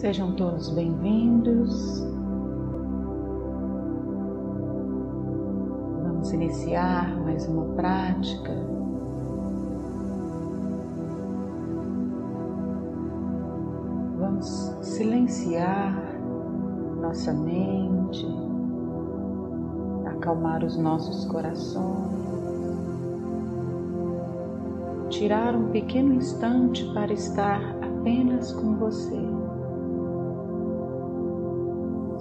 Sejam todos bem-vindos. Vamos iniciar mais uma prática. Vamos silenciar nossa mente, acalmar os nossos corações, tirar um pequeno instante para estar apenas com você.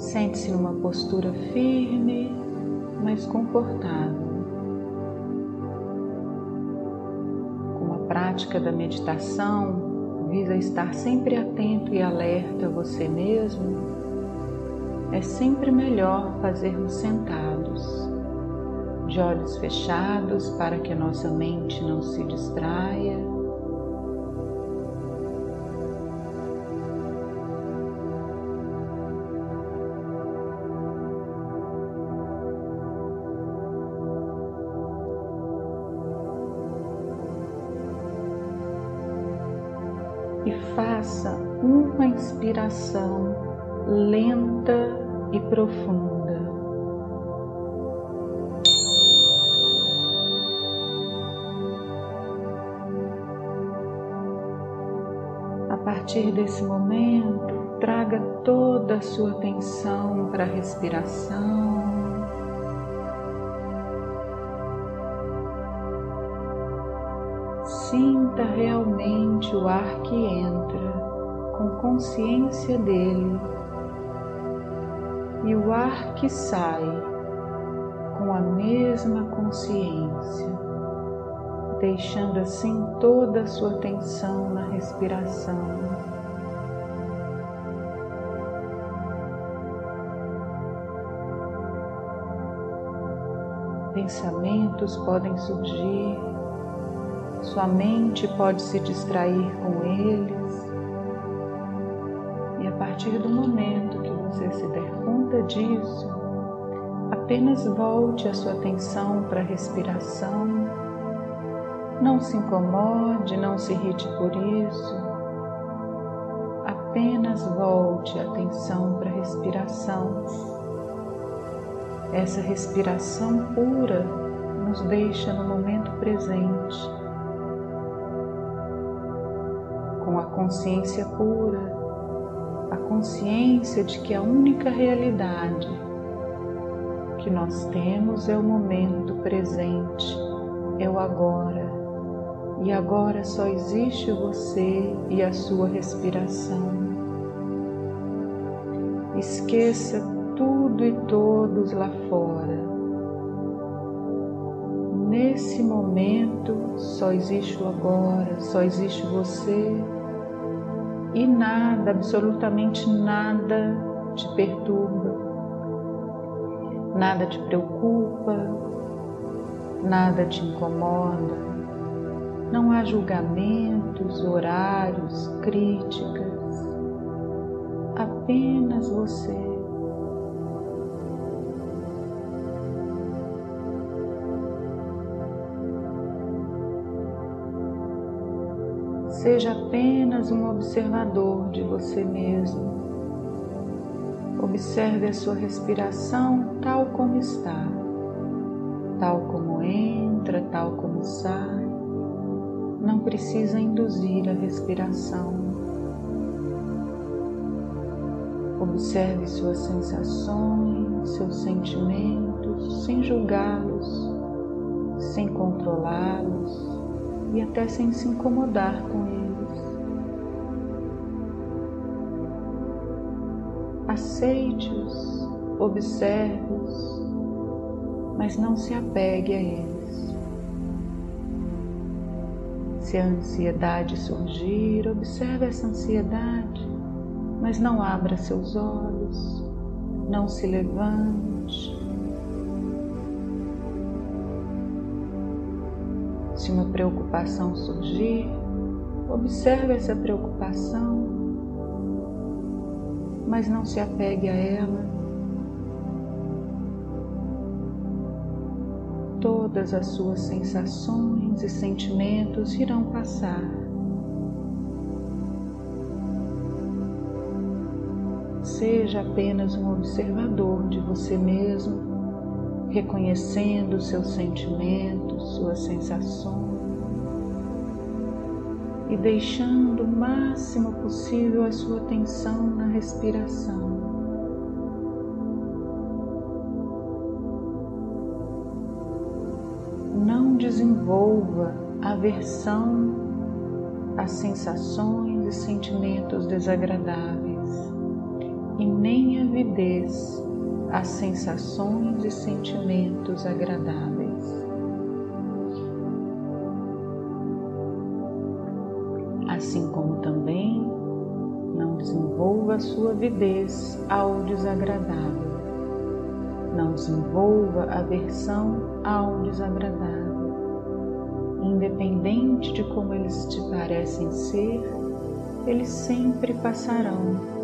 Sente-se numa postura firme, mas confortável. Com a prática da meditação, visa estar sempre atento e alerta a você mesmo é sempre melhor fazermos sentados, de olhos fechados para que a nossa mente não se distraia. Uma inspiração lenta e profunda. A partir desse momento, traga toda a sua atenção para a respiração. Sinta realmente o ar que entra, consciência dele e o ar que sai com a mesma consciência, deixando assim toda a sua atenção na respiração. Pensamentos podem surgir, sua mente pode se distrair com eles, e a partir do momento que você se der conta disso, apenas volte a sua atenção para a respiração. Não se incomode, não se irrite por isso. Apenas volte a atenção para a respiração. Essa respiração pura nos deixa no momento presente, com a consciência pura a consciência de que a única realidade que nós temos é o momento presente, é o agora. E agora só existe você e a sua respiração. Esqueça tudo e todos lá fora. Nesse momento só existe o agora, só existe você e nada, absolutamente nada te perturba, nada te preocupa, nada te incomoda. Não há julgamentos, horários, críticas, apenas você. Seja apenas um observador de você mesmo. Observe a sua respiração tal como está, tal como entra, tal como sai. Não precisa induzir a respiração. Observe suas sensações, seus sentimentos, sem julgá-los, sem controlá-los e até sem se incomodar com eles. Aceite-os, observe-os, mas não se apegue a eles. Se a ansiedade surgir, observe essa ansiedade, mas não abra seus olhos, não se levante, Uma preocupação surgir, observe essa preocupação, mas não se apegue a ela. Todas as suas sensações e sentimentos irão passar. Seja apenas um observador de você mesmo, reconhecendo seus sentimentos, suas sensações e deixando o máximo possível a sua atenção na respiração. Não desenvolva aversão às sensações e sentimentos desagradáveis e nem avidez às sensações e sentimentos agradáveis. assim como também não desenvolva sua avidez ao desagradável. Não desenvolva aversão ao desagradável. Independente de como eles te parecem ser, eles sempre passarão.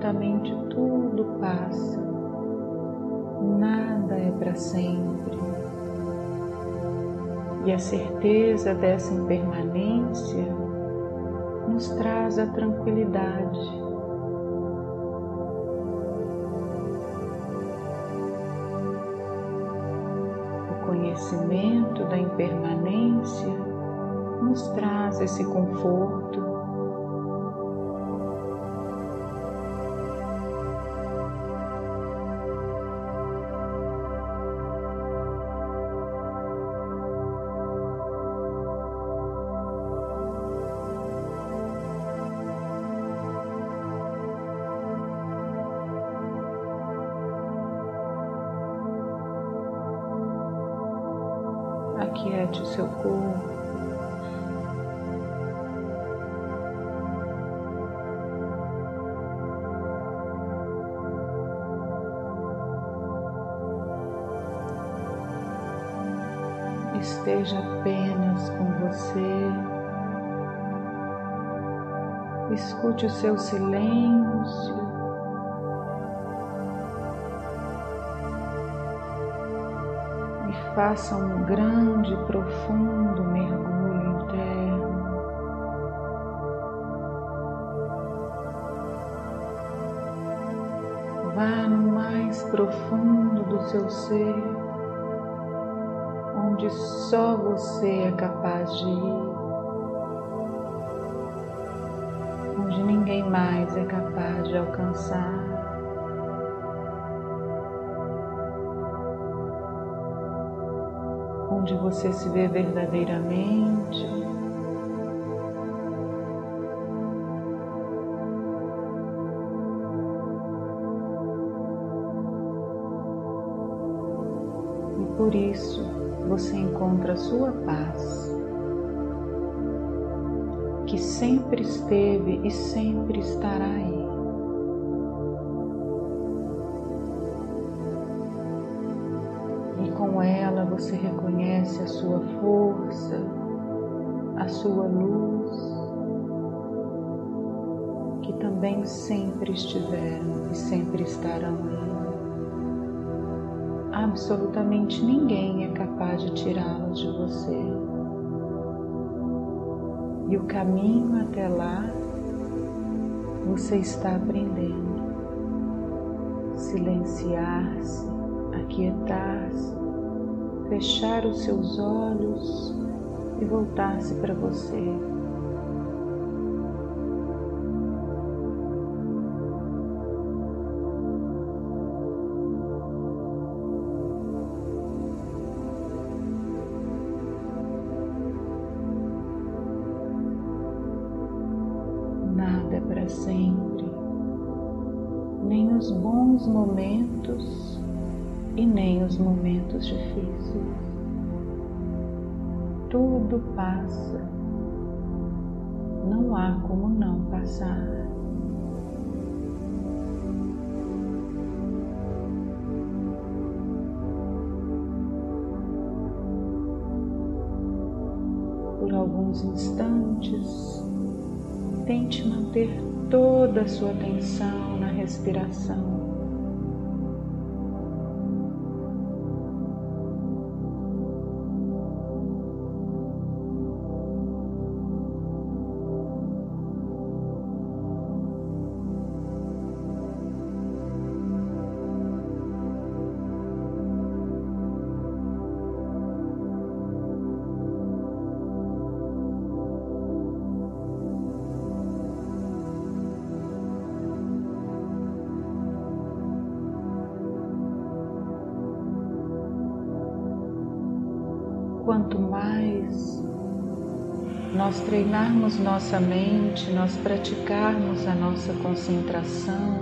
Absolutamente tudo passa. Nada é para sempre e a certeza dessa impermanência nos traz a tranquilidade. O conhecimento da impermanência nos traz esse conforto o seu corpo. Esteja apenas com você. Escute o seu silêncio. Faça um grande, profundo mergulho interno. Vá no mais profundo do seu ser, onde só você é capaz de ir, onde ninguém mais é capaz de alcançar. Onde você se vê verdadeiramente. E por isso você encontra a sua paz, que sempre esteve e sempre estará aí. Você reconhece a sua força, a sua luz, que também sempre estiveram e sempre estarão aí. Absolutamente ninguém é capaz de tirá-los de você. E o caminho até lá você está aprendendo. Silenciar-se, aquietar-se fechar os seus olhos e voltar-se para você. Nada é para sempre, nem os bons momentos e nem os momentos difíceis. Tudo passa, não há como não passar. Por alguns instantes, tente manter toda a sua atenção na respiração. Quanto mais nós treinarmos nossa mente, nós praticarmos a nossa concentração,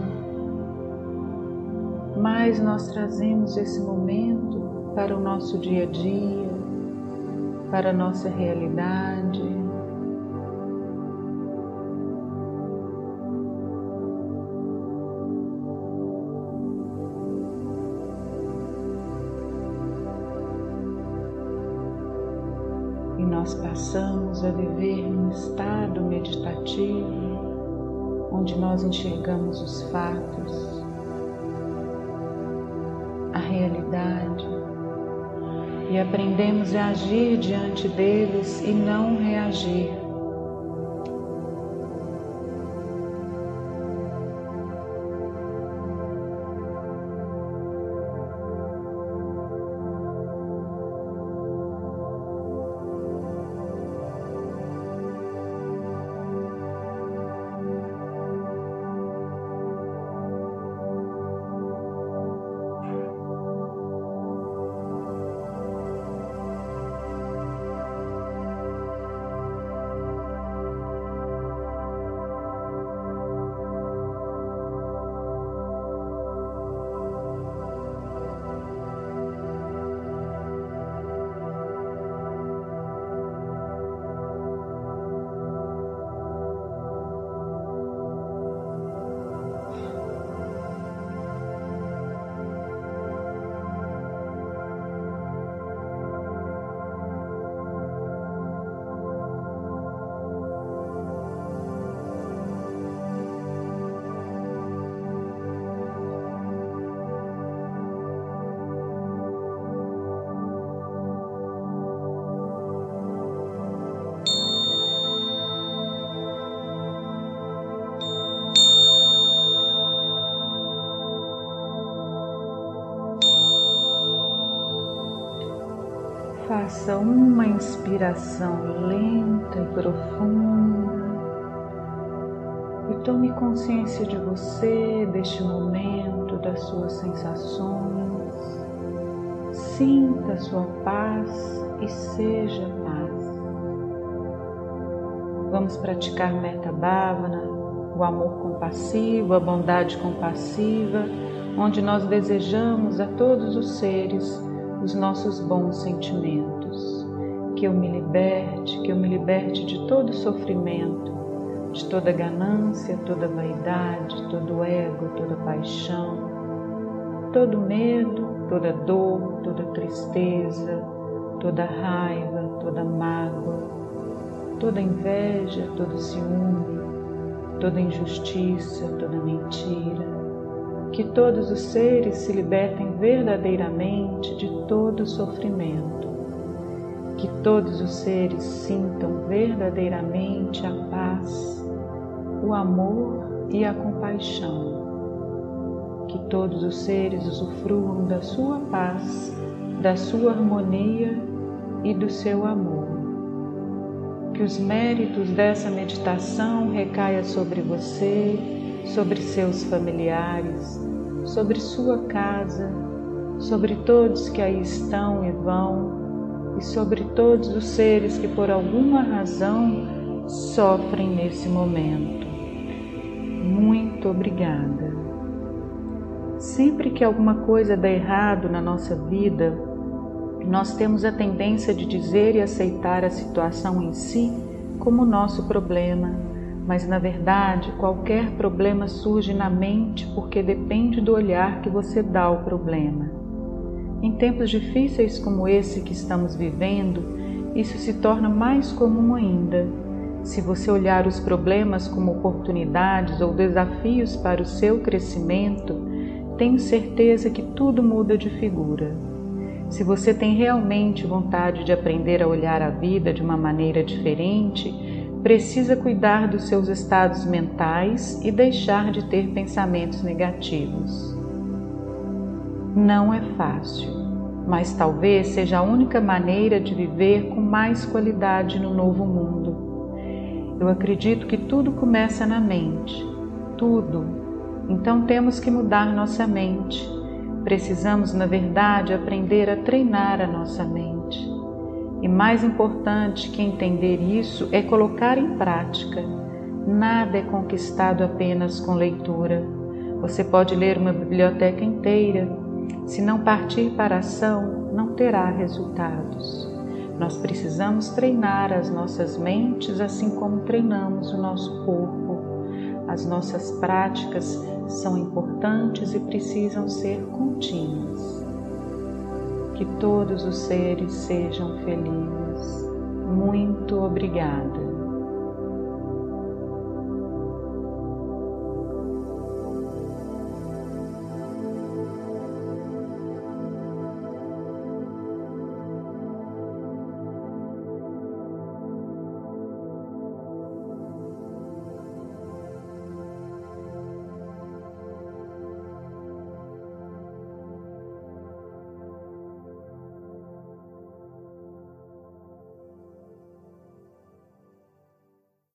mais nós trazemos esse momento para o nosso dia a dia, para a nossa realidade. Nós passamos a viver num estado meditativo, onde nós enxergamos os fatos, a realidade e aprendemos a agir diante deles e não reagir. Faça uma inspiração lenta e profunda e tome consciência de você, deste momento, das suas sensações. Sinta sua paz e seja paz. Vamos praticar Metta Bhavana, o amor compassivo, a bondade compassiva, onde nós desejamos a todos os seres os nossos bons sentimentos, que eu me liberte, que eu me liberte de todo sofrimento, de toda ganância, toda vaidade, todo ego, toda paixão, todo medo, toda dor, toda tristeza, toda raiva, toda mágoa, toda inveja, todo ciúme, toda injustiça, toda mentira. Que todos os seres se libertem verdadeiramente de todo sofrimento, que todos os seres sintam verdadeiramente a paz, o amor e a compaixão, que todos os seres usufruam da sua paz, da sua harmonia e do seu amor. Que os méritos dessa meditação recaia sobre você sobre seus familiares, sobre sua casa, sobre todos que aí estão e vão, e sobre todos os seres que por alguma razão sofrem nesse momento. Muito obrigada. Sempre que alguma coisa dá errado na nossa vida, nós temos a tendência de dizer e aceitar a situação em si como nosso problema mas na verdade qualquer problema surge na mente porque depende do olhar que você dá ao problema. Em tempos difíceis como esse que estamos vivendo, isso se torna mais comum ainda. Se você olhar os problemas como oportunidades ou desafios para o seu crescimento, tenho certeza que tudo muda de figura. Se você tem realmente vontade de aprender a olhar a vida de uma maneira diferente, precisa cuidar dos seus estados mentais e deixar de ter pensamentos negativos. Não é fácil, mas talvez seja a única maneira de viver com mais qualidade no novo mundo. Eu acredito que tudo começa na mente, tudo. Então temos que mudar nossa mente. Precisamos, na verdade, aprender a treinar a nossa mente. E mais importante que entender isso é colocar em prática. Nada é conquistado apenas com leitura. Você pode ler uma biblioteca inteira. Se não partir para a ação, não terá resultados. Nós precisamos treinar as nossas mentes assim como treinamos o nosso corpo. As nossas práticas são importantes e precisam ser contínuas. Que todos os seres sejam felizes. Muito obrigada.